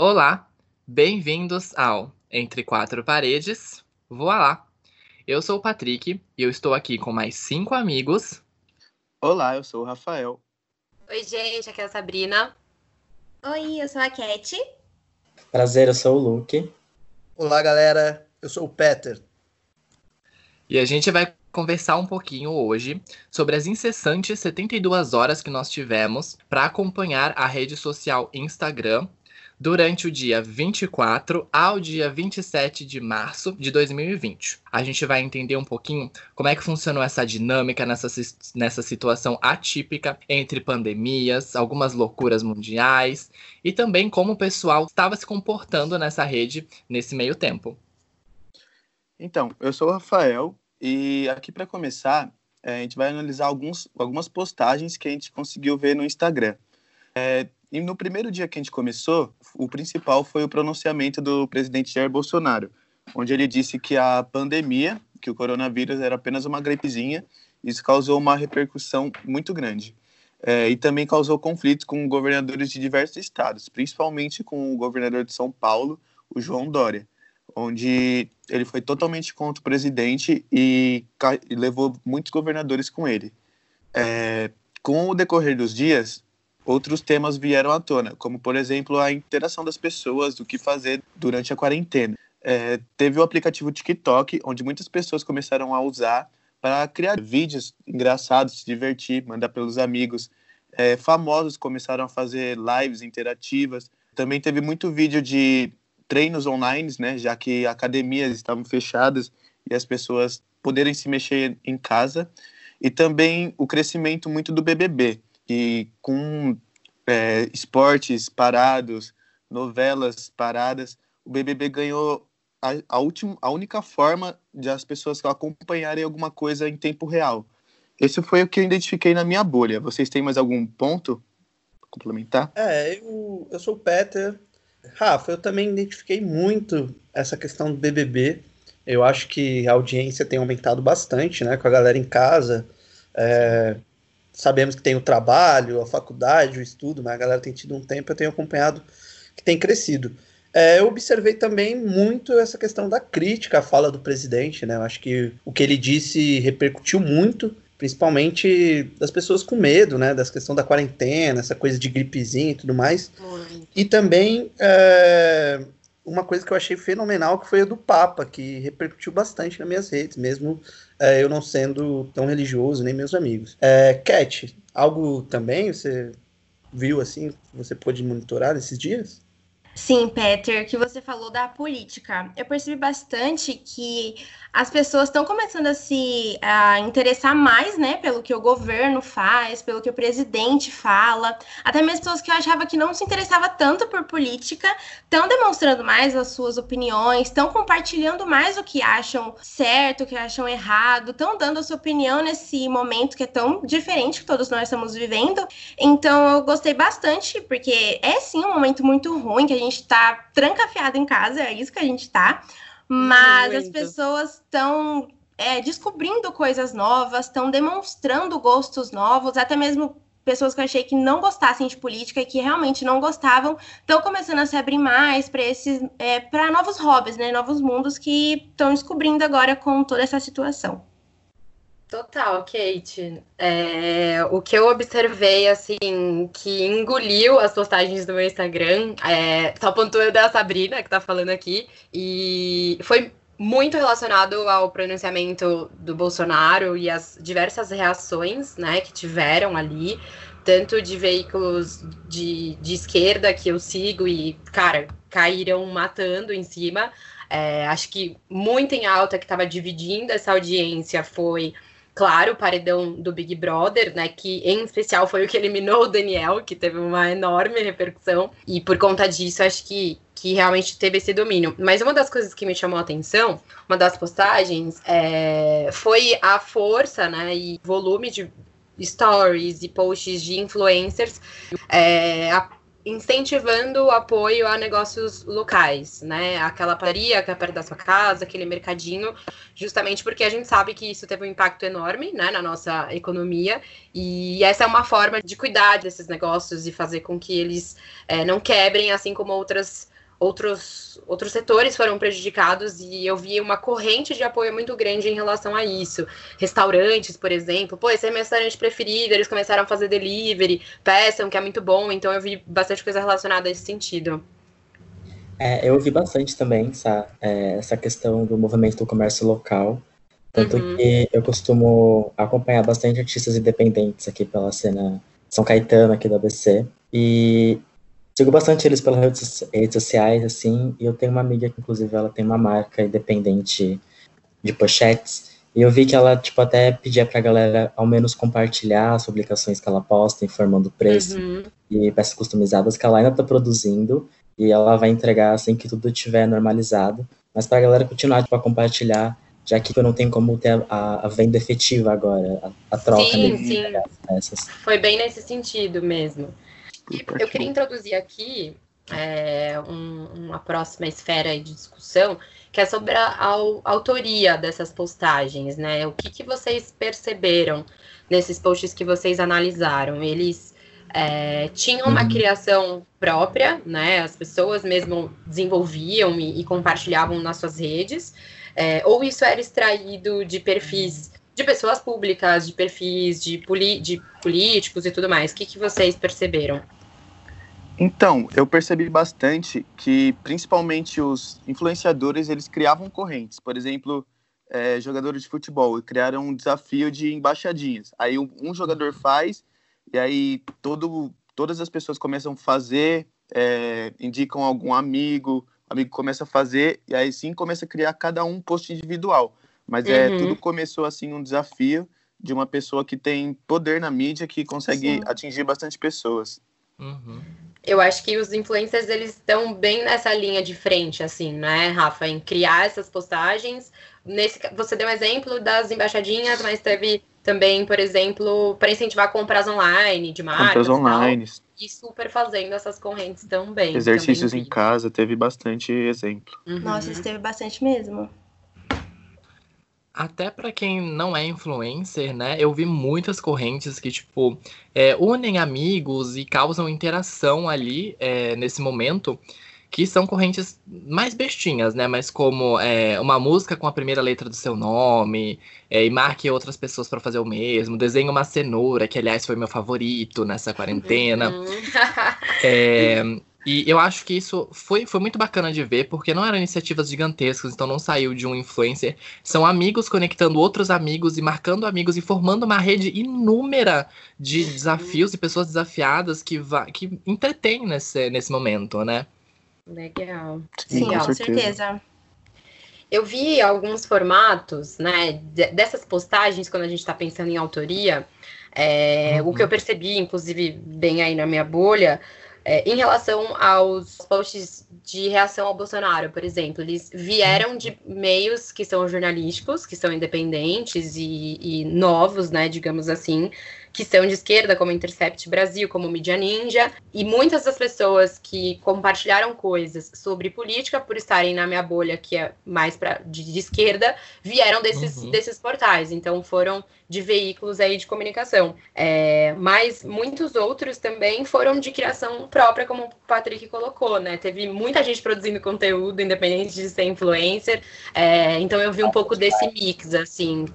Olá, bem-vindos ao Entre Quatro Paredes. Voa lá! Eu sou o Patrick e eu estou aqui com mais cinco amigos. Olá, eu sou o Rafael. Oi, gente, aqui é a Sabrina. Oi, eu sou a Cat. Prazer, eu sou o Luke. Olá, galera, eu sou o Peter. E a gente vai conversar um pouquinho hoje sobre as incessantes 72 horas que nós tivemos para acompanhar a rede social Instagram durante o dia 24 ao dia 27 de março de 2020. A gente vai entender um pouquinho como é que funcionou essa dinâmica nessa, nessa situação atípica entre pandemias, algumas loucuras mundiais e também como o pessoal estava se comportando nessa rede nesse meio tempo. Então, eu sou o Rafael e aqui para começar, eh, a gente vai analisar alguns, algumas postagens que a gente conseguiu ver no Instagram. É, e no primeiro dia que a gente começou, o principal foi o pronunciamento do presidente Jair Bolsonaro, onde ele disse que a pandemia, que o coronavírus era apenas uma gripezinha, isso causou uma repercussão muito grande. É, e também causou conflitos com governadores de diversos estados, principalmente com o governador de São Paulo, o João Dória, onde ele foi totalmente contra o presidente e, e levou muitos governadores com ele. É, com o decorrer dos dias, outros temas vieram à tona, como, por exemplo, a interação das pessoas, do que fazer durante a quarentena. É, teve o aplicativo TikTok, onde muitas pessoas começaram a usar para criar vídeos engraçados, se divertir, mandar pelos amigos. É, famosos começaram a fazer lives interativas. Também teve muito vídeo de treinos online, né, já que academias estavam fechadas e as pessoas poderem se mexer em casa. E também o crescimento muito do BBB, que com é, esportes parados, novelas paradas, o BBB ganhou a, a, última, a única forma de as pessoas acompanharem alguma coisa em tempo real. Esse foi o que eu identifiquei na minha bolha. Vocês têm mais algum ponto complementar? É, eu, eu sou o Peter. Rafa, eu também identifiquei muito essa questão do BBB. Eu acho que a audiência tem aumentado bastante, né, com a galera em casa. É, sabemos que tem o trabalho, a faculdade, o estudo, mas a galera tem tido um tempo, eu tenho acompanhado que tem crescido. É, eu observei também muito essa questão da crítica à fala do presidente, né? Eu acho que o que ele disse repercutiu muito, principalmente das pessoas com medo, né? Das questão da quarentena, essa coisa de gripezinha e tudo mais. Muito. E também é, uma coisa que eu achei fenomenal que foi a do Papa, que repercutiu bastante nas minhas redes, mesmo é, eu não sendo tão religioso, nem meus amigos. É, Cat, algo também você viu assim, você pôde monitorar esses dias? Sim, Peter, que você falou da política. Eu percebi bastante que as pessoas estão começando a se a interessar mais, né, pelo que o governo faz, pelo que o presidente fala. Até mesmo pessoas que eu achava que não se interessava tanto por política estão demonstrando mais as suas opiniões, estão compartilhando mais o que acham certo, o que acham errado, estão dando a sua opinião nesse momento que é tão diferente que todos nós estamos vivendo. Então eu gostei bastante, porque é sim um momento muito ruim que a gente está trancafiado em casa, é isso que a gente está mas as pessoas estão é, descobrindo coisas novas, estão demonstrando gostos novos, até mesmo pessoas que eu achei que não gostassem de política e que realmente não gostavam, estão começando a se abrir mais para esses, é, para novos hobbies, né, novos mundos que estão descobrindo agora com toda essa situação. Total, Kate. É, o que eu observei, assim, que engoliu as postagens do meu Instagram, é, só pontuando da Sabrina, que tá falando aqui, e foi muito relacionado ao pronunciamento do Bolsonaro e as diversas reações, né, que tiveram ali, tanto de veículos de, de esquerda que eu sigo e, cara, caíram matando em cima. É, acho que muito em alta que estava dividindo essa audiência foi claro, o paredão do Big Brother, né? Que em especial foi o que eliminou o Daniel, que teve uma enorme repercussão. E por conta disso, acho que, que realmente teve esse domínio. Mas uma das coisas que me chamou a atenção, uma das postagens, é, foi a força, né? E volume de stories e posts de influencers. É, a, incentivando o apoio a negócios locais, né? Aquela padaria que é perto da sua casa, aquele mercadinho, justamente porque a gente sabe que isso teve um impacto enorme, né, na nossa economia, e essa é uma forma de cuidar desses negócios e fazer com que eles é, não quebrem, assim como outras outros, outros setores foram prejudicados e eu vi uma corrente de apoio muito grande em relação a isso. Restaurantes, por exemplo, pô, esse é meu restaurante preferido, eles começaram a fazer delivery, peçam, que é muito bom, então eu vi bastante coisa relacionada a esse sentido. É, eu ouvi bastante também essa, é, essa questão do movimento do comércio local. Tanto uhum. que eu costumo acompanhar bastante artistas independentes aqui pela cena São Caetano, aqui do ABC. E Sigo bastante eles pelas redes, sociais, assim, e eu tenho uma amiga que, inclusive, ela tem uma marca independente de pochetes, e eu vi que ela, tipo, até pedia pra galera ao menos compartilhar as publicações que ela posta, informando o preço uhum. e peças customizadas que ela ainda tá produzindo, e ela vai entregar assim que tudo estiver normalizado, mas pra galera continuar, tipo, a compartilhar, já que eu não tenho como ter a, a venda efetiva agora, a, a troca sim, sim. Peças. Foi bem nesse sentido mesmo. E eu queria introduzir aqui é, um, uma próxima esfera de discussão, que é sobre a, a, a autoria dessas postagens, né? O que, que vocês perceberam nesses posts que vocês analisaram? Eles é, tinham uma uhum. criação própria, né? As pessoas mesmo desenvolviam e, e compartilhavam nas suas redes, é, ou isso era extraído de perfis de pessoas públicas, de perfis de, de políticos e tudo mais. O que, que vocês perceberam? Então, eu percebi bastante que, principalmente os influenciadores, eles criavam correntes. Por exemplo, é, jogadores de futebol criaram um desafio de embaixadinhas. Aí um, um jogador faz e aí todo, todas as pessoas começam a fazer, é, indicam algum amigo, o amigo começa a fazer e aí sim começa a criar cada um post individual. Mas é uhum. tudo começou assim um desafio de uma pessoa que tem poder na mídia que consegue sim. atingir bastante pessoas. Uhum eu acho que os influencers eles estão bem nessa linha de frente, assim, né, Rafa, em criar essas postagens. Nesse, você deu um exemplo das embaixadinhas, mas teve também, por exemplo, para incentivar compras online de marcas. Compras online. E super fazendo essas correntes também. Exercícios também em casa, teve bastante exemplo. Uhum. Nossa, isso teve bastante mesmo até para quem não é influencer, né? Eu vi muitas correntes que, tipo, é, unem amigos e causam interação ali é, nesse momento, que são correntes mais bestinhas, né? Mas como é, uma música com a primeira letra do seu nome, é, e marque outras pessoas para fazer o mesmo, desenhe uma cenoura, que aliás foi meu favorito nessa quarentena. Uhum. e eu acho que isso foi, foi muito bacana de ver, porque não eram iniciativas gigantescas, então não saiu de um influencer. São amigos conectando outros amigos e marcando amigos e formando uma rede inúmera de desafios e pessoas desafiadas que, que entretém nesse, nesse momento, né? Legal. Sim, Legal. com certeza. Eu vi alguns formatos, né, dessas postagens, quando a gente está pensando em autoria, é, uhum. o que eu percebi, inclusive, bem aí na minha bolha, é, em relação aos posts de reação ao Bolsonaro, por exemplo, eles vieram de meios que são jornalísticos, que são independentes e, e novos, né, digamos assim, que são de esquerda, como Intercept Brasil, como Mídia Ninja, e muitas das pessoas que compartilharam coisas sobre política por estarem na minha bolha, que é mais pra, de, de esquerda, vieram desses, uhum. desses portais, então foram de veículos aí de comunicação. É, mas muitos outros também foram de criação própria, como o Patrick colocou, né? Teve muita gente produzindo conteúdo, independente de ser influencer, é, então eu vi um pouco desse mix, assim,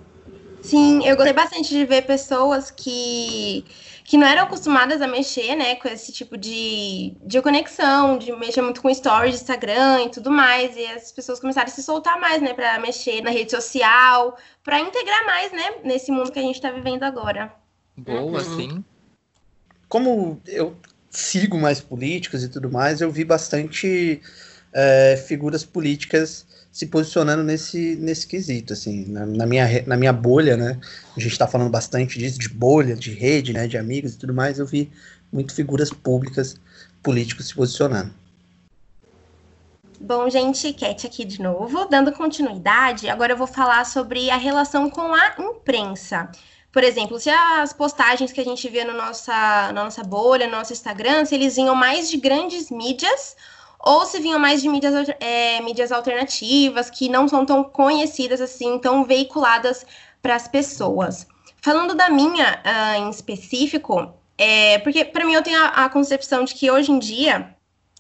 Sim, eu gostei bastante de ver pessoas que, que não eram acostumadas a mexer, né, com esse tipo de, de conexão, de mexer muito com stories, Instagram e tudo mais, e as pessoas começaram a se soltar mais, né, para mexer na rede social, para integrar mais, né, nesse mundo que a gente está vivendo agora. Boa, uhum. sim. Como eu sigo mais políticos e tudo mais, eu vi bastante é, figuras políticas se posicionando nesse, nesse quesito, assim, na, na, minha, na minha bolha, né, a gente está falando bastante disso, de bolha, de rede, né, de amigos e tudo mais, eu vi muito figuras públicas, políticos se posicionando. Bom, gente, Cat aqui de novo, dando continuidade, agora eu vou falar sobre a relação com a imprensa. Por exemplo, se as postagens que a gente vê no nossa, na nossa bolha, no nosso Instagram, se eles vinham mais de grandes mídias ou se vinham mais de mídias, é, mídias alternativas, que não são tão conhecidas assim, tão veiculadas para as pessoas. Falando da minha uh, em específico, é, porque para mim eu tenho a, a concepção de que hoje em dia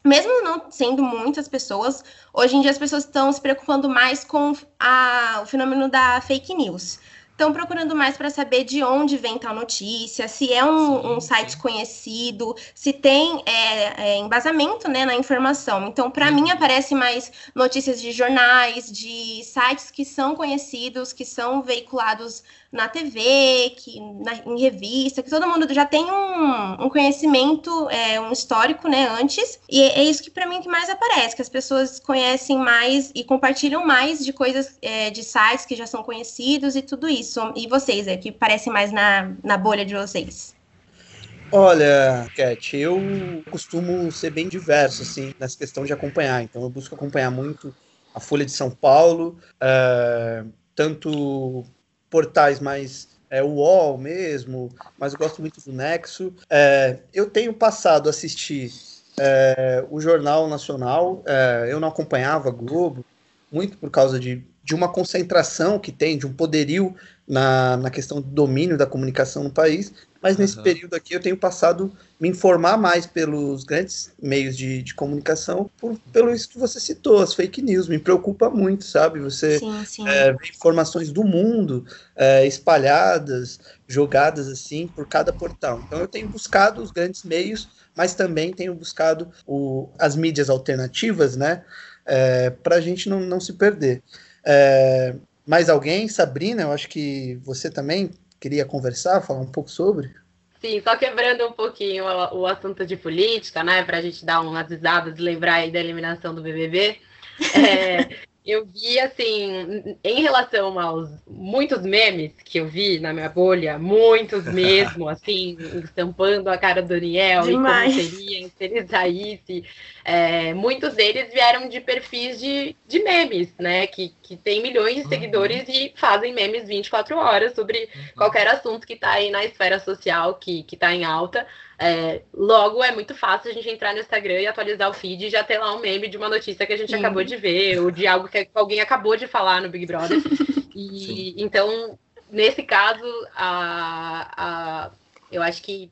mesmo não sendo muitas pessoas, hoje em dia as pessoas estão se preocupando mais com a, o fenômeno da fake news estão procurando mais para saber de onde vem tal notícia, se é um, um site conhecido, se tem é, é, embasamento né, na informação. Então, para mim, aparece mais notícias de jornais, de sites que são conhecidos, que são veiculados na TV, que, na, em revista, que todo mundo já tem um, um conhecimento, é, um histórico, né, antes. E é, é isso que para mim que mais aparece, que as pessoas conhecem mais e compartilham mais de coisas, é, de sites que já são conhecidos e tudo isso. E vocês, é que parece mais na, na bolha de vocês? Olha, Cat, eu costumo ser bem diverso, assim, nessa questão de acompanhar. Então, eu busco acompanhar muito a Folha de São Paulo, é, tanto portais mais é, o UOL mesmo, mas eu gosto muito do Nexo. É, eu tenho passado a assistir é, o Jornal Nacional, é, eu não acompanhava Globo, muito por causa de, de uma concentração que tem, de um poderio na, na questão do domínio da comunicação no país, mas nesse uhum. período aqui eu tenho passado me informar mais pelos grandes meios de, de comunicação, por, pelo isso que você citou, as fake news, me preocupa muito, sabe? Você sim, sim. É, vê informações do mundo é, espalhadas, jogadas assim por cada portal. Então eu tenho buscado os grandes meios, mas também tenho buscado o, as mídias alternativas, né? É, para a gente não, não se perder. É, mais alguém? Sabrina, eu acho que você também queria conversar, falar um pouco sobre? Sim, só quebrando um pouquinho o, o assunto de política, né, para a gente dar umas risadas lembrar aí da eliminação do BBB. É, eu vi, assim, em relação aos muitos memes que eu vi na minha bolha, muitos mesmo, assim, estampando a cara do Daniel Demais. e como seria se ele saísse. É, muitos deles vieram de perfis de, de memes, né? Que, que tem milhões de uhum. seguidores uhum. e fazem memes 24 horas sobre uhum. qualquer assunto que está aí na esfera social, que, que tá em alta. É, logo, é muito fácil a gente entrar no Instagram e atualizar o feed e já ter lá um meme de uma notícia que a gente Sim. acabou de ver, ou de algo que alguém acabou de falar no Big Brother. E então, nesse caso, a, a, eu acho que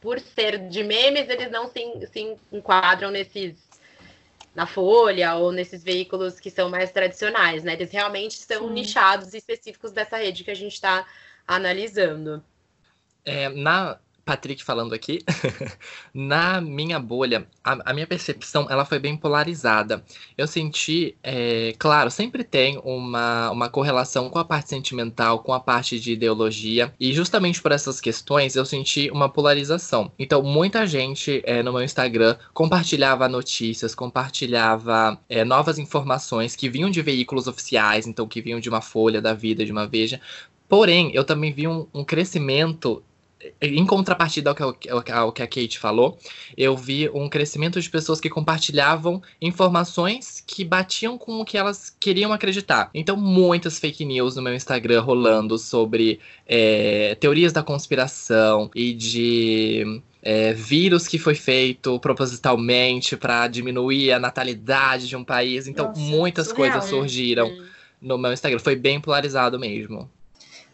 por ser de memes, eles não se, se enquadram nesses na Folha ou nesses veículos que são mais tradicionais, né? Eles realmente são Sim. nichados e específicos dessa rede que a gente está analisando. É, na, Patrick falando aqui, na minha bolha, a, a, minha percepção ela foi bem polarizada. Eu senti, é, claro, sempre tem uma, uma correlação com a parte sentimental, com a parte de ideologia, e justamente por essas questões eu senti uma polarização. Então, muita gente é, no meu Instagram compartilhava notícias, compartilhava é, novas informações que vinham de veículos oficiais, então que vinham de uma Folha da Vida, de uma Veja, Porém, eu também vi um, um, crescimento em contrapartida ao que, ao que a Kate falou, eu vi um crescimento de pessoas que compartilhavam informações que batiam com o que elas queriam acreditar. Então, muitas fake news no meu Instagram rolando sobre é, teorias da conspiração e de é, vírus que foi feito propositalmente para diminuir a natalidade de um país. Então, Nossa, muitas surreal, coisas surgiram né? no meu Instagram. Foi bem polarizado mesmo.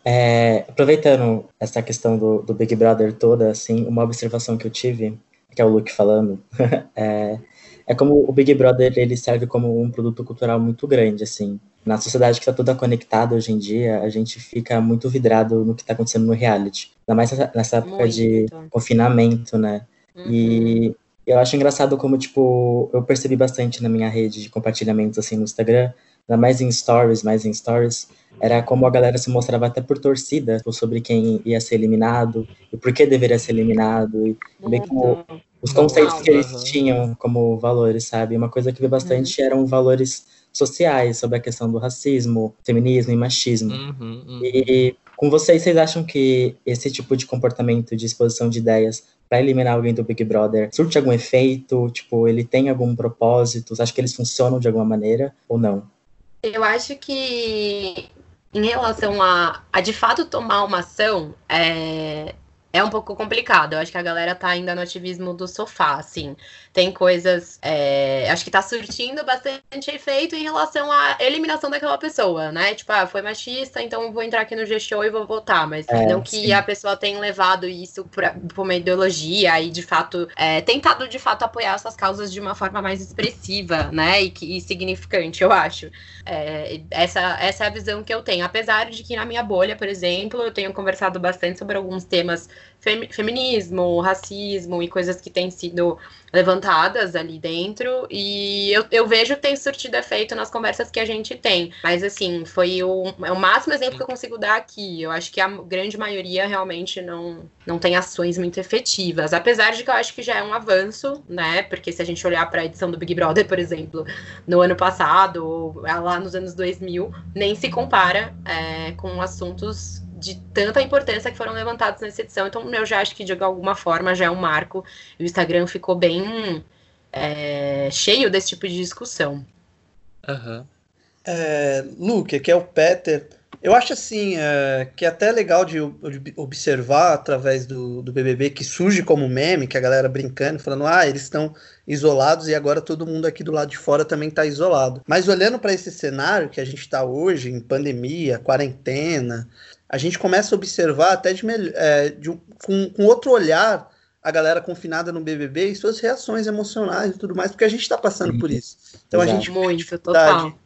É, aproveitando essa questão do, do, Big Brother toda, assim, uma observação que eu tive, que é o Luke falando, é, é, como o Big Brother ele serve como um produto cultural muito grande, assim. Na sociedade que está toda conectada hoje em dia, a gente fica muito vidrado no que está acontecendo no reality. Ainda mais nessa, nessa época muito. de confinamento, né? Uhum. E eu acho engraçado como, tipo, eu percebi bastante na minha rede de compartilhamentos, assim, no Instagram, mais em stories, mais em stories, era como a galera se mostrava até por torcida sobre quem ia ser eliminado e por que deveria ser eliminado e bem como os conceitos que eles tinham como valores, sabe? Uma coisa que vi bastante uhum. eram valores sociais sobre a questão do racismo, feminismo e machismo. Uhum, uhum. E com vocês, vocês acham que esse tipo de comportamento de exposição de ideias para eliminar alguém do Big Brother surte algum efeito? Tipo, ele tem algum propósito? Você acha que eles funcionam de alguma maneira ou não? Eu acho que em relação a, a de fato tomar uma ação, é, é um pouco complicado. Eu acho que a galera tá ainda no ativismo do sofá, assim. Tem coisas. É, acho que tá surtindo bastante efeito em relação à eliminação daquela pessoa, né? Tipo, ah, foi machista, então vou entrar aqui no G-Show e vou votar. Mas é, não que sim. a pessoa tenha levado isso pra, pra uma ideologia e, de fato, é, tentado, de fato, apoiar essas causas de uma forma mais expressiva, né? E, e significante, eu acho. É, essa, essa é a visão que eu tenho. Apesar de que na minha bolha, por exemplo, eu tenho conversado bastante sobre alguns temas fem, feminismo, racismo e coisas que têm sido levantadas ali dentro. E eu, eu vejo que tem surtido efeito nas conversas que a gente tem. Mas, assim, foi o, é o máximo exemplo que eu consigo dar aqui. Eu acho que a grande maioria realmente não, não tem ações muito efetivas. Apesar de que eu acho que já é um avanço, né? Porque se a gente olhar para a edição do Big Brother, por exemplo, no ano passado, ou lá nos anos 2000, nem se compara é, com assuntos de tanta importância que foram levantados nessa edição. Então, eu já acho que de alguma forma já é um marco. E o Instagram ficou bem é, cheio desse tipo de discussão. Uhum. É, Luke, que é o Peter. Eu acho assim é, que é até legal de, de observar através do, do, BBB que surge como meme, que a galera brincando, falando, ah, eles estão isolados e agora todo mundo aqui do lado de fora também está isolado. Mas olhando para esse cenário que a gente está hoje, em pandemia, quarentena, a gente começa a observar até de, é, de com, com outro olhar a galera confinada no BBB e suas reações emocionais e tudo mais, porque a gente está passando por isso. Então Exato. a gente muito total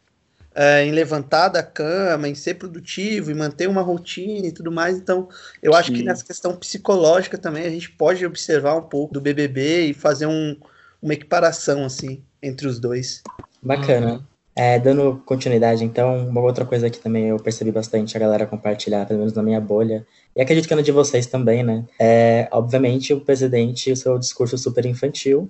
é, em levantar da cama, em ser produtivo, em manter uma rotina e tudo mais. Então, eu acho Sim. que nessa questão psicológica também a gente pode observar um pouco do BBB e fazer um, uma equiparação assim entre os dois. Bacana. É, dando continuidade, então, uma outra coisa que também eu percebi bastante a galera compartilhar, pelo menos na minha bolha, e acredito que na de vocês também, né? É, obviamente, o presidente, o seu discurso super infantil,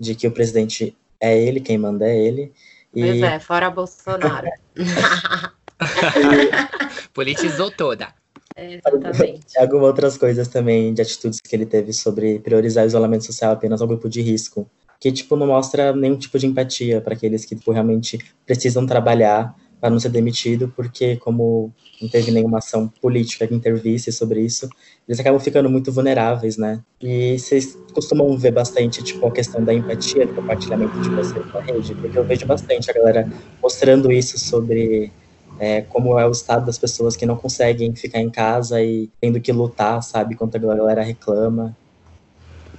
de que o presidente é ele, quem manda é ele. E... Pois é, fora Bolsonaro. Politizou toda. exatamente. Algumas outras coisas também de atitudes que ele teve sobre priorizar o isolamento social apenas ao grupo de risco que tipo não mostra nenhum tipo de empatia para aqueles que tipo, realmente precisam trabalhar para não ser demitido, porque como não teve nenhuma ação política que intervisse sobre isso, eles acabam ficando muito vulneráveis, né? E vocês costumam ver bastante, tipo, a questão da empatia, do compartilhamento de você com a rede, porque eu vejo bastante a galera mostrando isso sobre é, como é o estado das pessoas que não conseguem ficar em casa e tendo que lutar, sabe, quanto a galera reclama.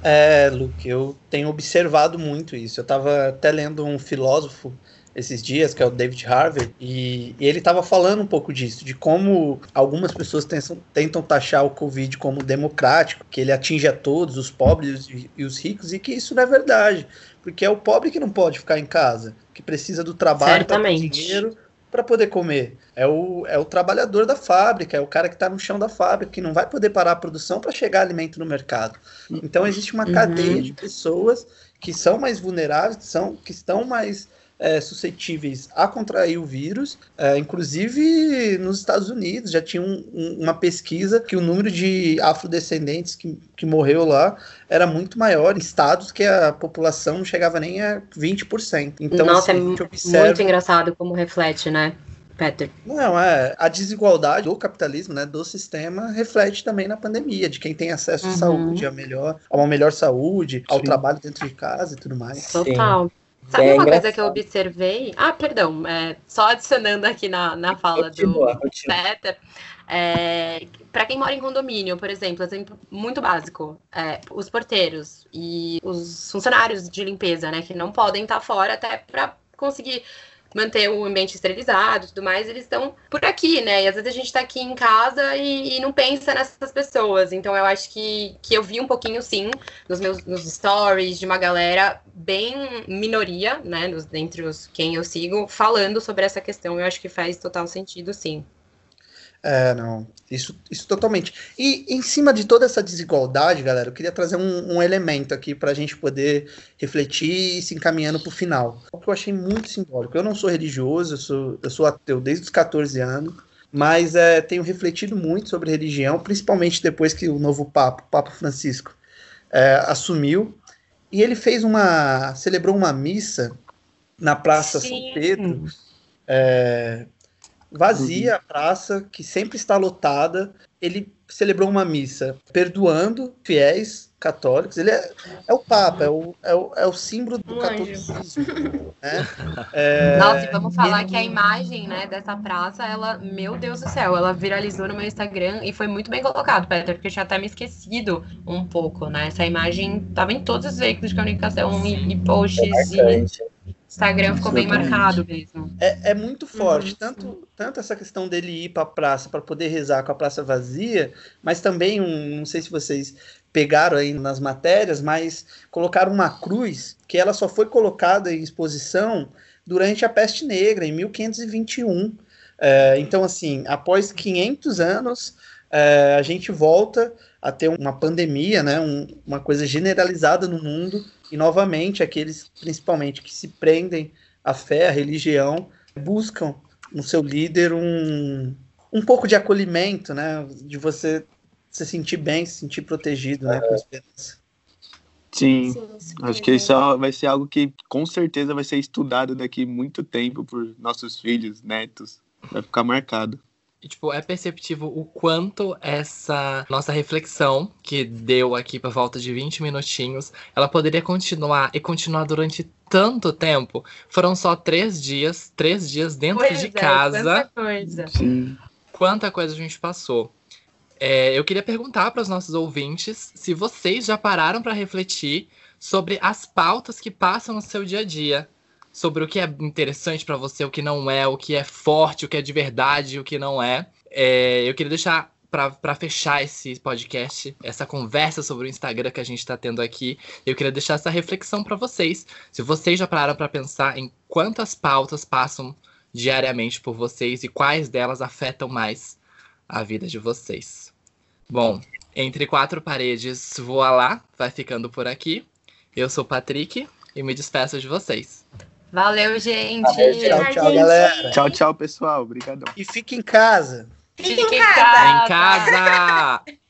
É, Luke, eu tenho observado muito isso. Eu estava até lendo um filósofo esses dias, que é o David Harvey, e, e ele estava falando um pouco disso, de como algumas pessoas tentam, tentam, taxar o Covid como democrático, que ele atinge a todos, os pobres e, os ricos, e que isso não é verdade, porque é o pobre que não pode ficar em casa, que precisa do trabalho, para dinheiro para poder comer. É o, é o trabalhador da fábrica, é o cara que está no chão da fábrica, que não vai poder parar a produção para chegar alimento no mercado. Então existe uma uhum. cadeia de pessoas que são mais vulneráveis, que, são, que estão mais é, suscetíveis a contrair o vírus. É, inclusive nos Estados Unidos já tinha um, um, uma pesquisa que o número de afrodescendentes que, que morreu lá era muito maior em estados que a população não chegava nem a 20%. Então, Nossa, assim, é observa... muito engraçado como reflete, né? Peter. Não, é. A desigualdade do capitalismo, né, do sistema, reflete também na pandemia, de quem tem acesso uhum. à saúde, a, melhor, a uma melhor saúde, ao Sim. trabalho dentro de casa e tudo mais. Total. Sim. Sabe é uma engraçado. coisa que eu observei? Ah, perdão, é, só adicionando aqui na, na fala continua, do continua. Peter. É, para quem mora em condomínio, por exemplo, exemplo muito básico, é, os porteiros e os funcionários de limpeza, né, que não podem estar fora até para conseguir manter o ambiente esterilizado e tudo mais, eles estão por aqui, né? E às vezes a gente tá aqui em casa e, e, não pensa nessas pessoas. Então eu acho que, que eu vi um pouquinho, sim, nos meus nos stories de uma galera bem minoria, né? Nos, entre os quem eu sigo, falando sobre essa questão. Eu acho que faz total sentido, sim. É, não. Isso, isso totalmente. E em cima de toda essa desigualdade, galera, eu queria trazer um, um elemento aqui para a gente poder refletir e se encaminhando para o final. O que eu achei muito simbólico. Eu não sou religioso, eu sou, eu sou ateu desde os 14 anos, mas é, tenho refletido muito sobre religião, principalmente depois que o novo Papa, o Papa Francisco, é, assumiu. E ele fez uma. celebrou uma missa na Praça Sim. São Pedro. É, vazia a praça, que sempre está lotada. Ele celebrou uma missa perdoando fiéis católicos. Ele é, é o Papa, é o, é o, é o símbolo do Um catolicismo. Né? É, Nossa, e vamos falar ele- que a imagem, né, dessa praça, ela, meu Deus do céu, ela viralizou no meu Instagram e foi muito bem colocado, Peter, porque eu tinha até me esquecido um pouco, né? Essa imagem tava em todos os veículos de comunicação e, e posts e Marcante. Instagram ficou bem marcado mesmo. É, é muito forte, Uhum, tanto, tanto essa questão dele ir para a praça para poder rezar com a praça vazia, mas também, um, não sei se vocês pegaram aí nas matérias, mas colocaram uma cruz que ela só foi colocada em exposição durante a peste negra, em 1521. É, então, assim, após 500 anos, é, a gente volta a ter uma pandemia, né, um- uma coisa generalizada no mundo, e novamente aqueles, principalmente, que se prendem à fé, à religião, buscam no seu líder um, um pouco de acolhimento, né, de você se sentir bem, se sentir protegido, né, com esperança. Sim. Acho que isso é- vai ser algo que com certeza vai ser estudado daqui muito tempo por nossos filhos, netos. Vai ficar marcado. E, tipo, é perceptível o quanto essa nossa reflexão, que deu aqui por volta de 20 minutinhos, ela poderia continuar e continuar durante tanto tempo. Foram só três dias, três dias dentro Pois de é, casa. tanta coisa. Sim. Quanta coisa a gente passou. É, eu queria perguntar para os nossos ouvintes se vocês já pararam para refletir sobre as pautas que passam no seu dia a dia. Sobre o que é interessante para você, o que não é, o que é forte, o que é de verdade, o que não é. É, eu queria deixar para fechar esse podcast, essa conversa sobre o Instagram que a gente está tendo aqui, eu queria deixar essa reflexão para vocês. Se vocês já pararam para pensar em quantas pautas passam diariamente por vocês e quais delas afetam mais a vida de vocês. Bom, entre quatro paredes, voa lá, vai ficando por aqui. Eu sou o Patrick e me despeço de vocês. Valeu, gente! Tchau, tchau, gente. galera. Tchau, tchau, pessoal. Obrigadão. E fique em casa. Fique em Fique em casa. Em casa!